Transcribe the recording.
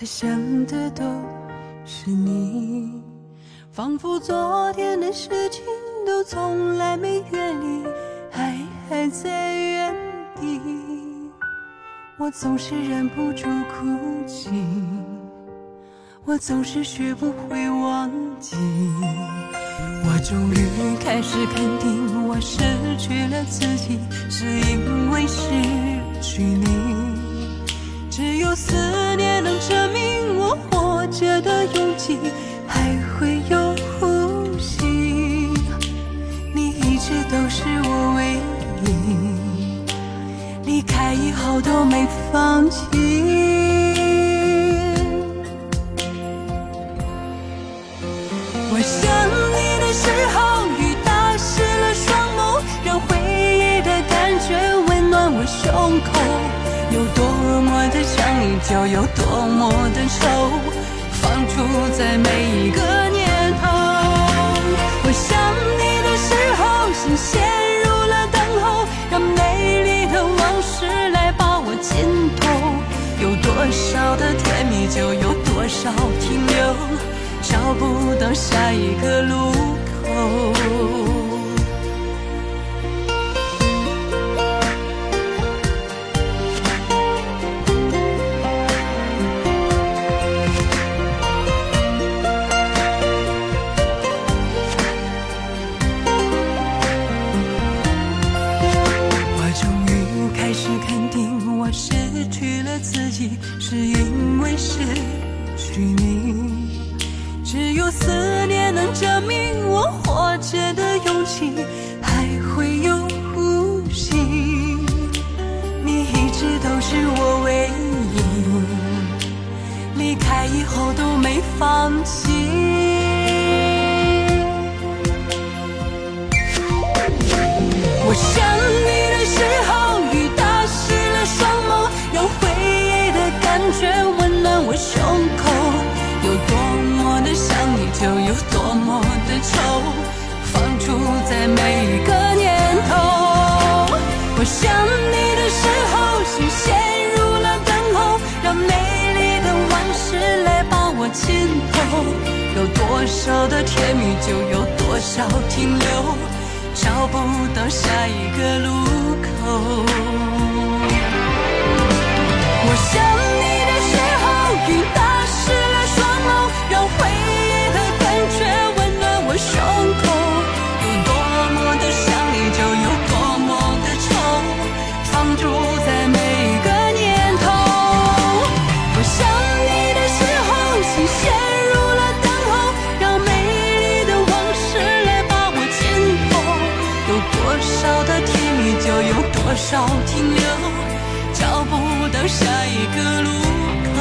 他想的都是你，仿佛昨天的事情都从来没远离，爱还在原地，我总是忍不住哭泣，我总是学不会忘记，我终于开始肯定，我失去了自己，是因为失去你。只有思离开以后都没放弃。我想你的时候，雨打湿了双眸，让回忆的感觉温暖我胸口。有多么的想你，就有多么的愁，放逐在每一个找不到下一个路口我终于开始肯定我失去了自己是因为失去你。只有思念能证明我活着的勇气，还会有呼吸。你一直都是我唯一，离开以后都没放弃。尽头。有多少的甜蜜，就有多少停留，找不到下一个路口。少停留，找不到下一个路口。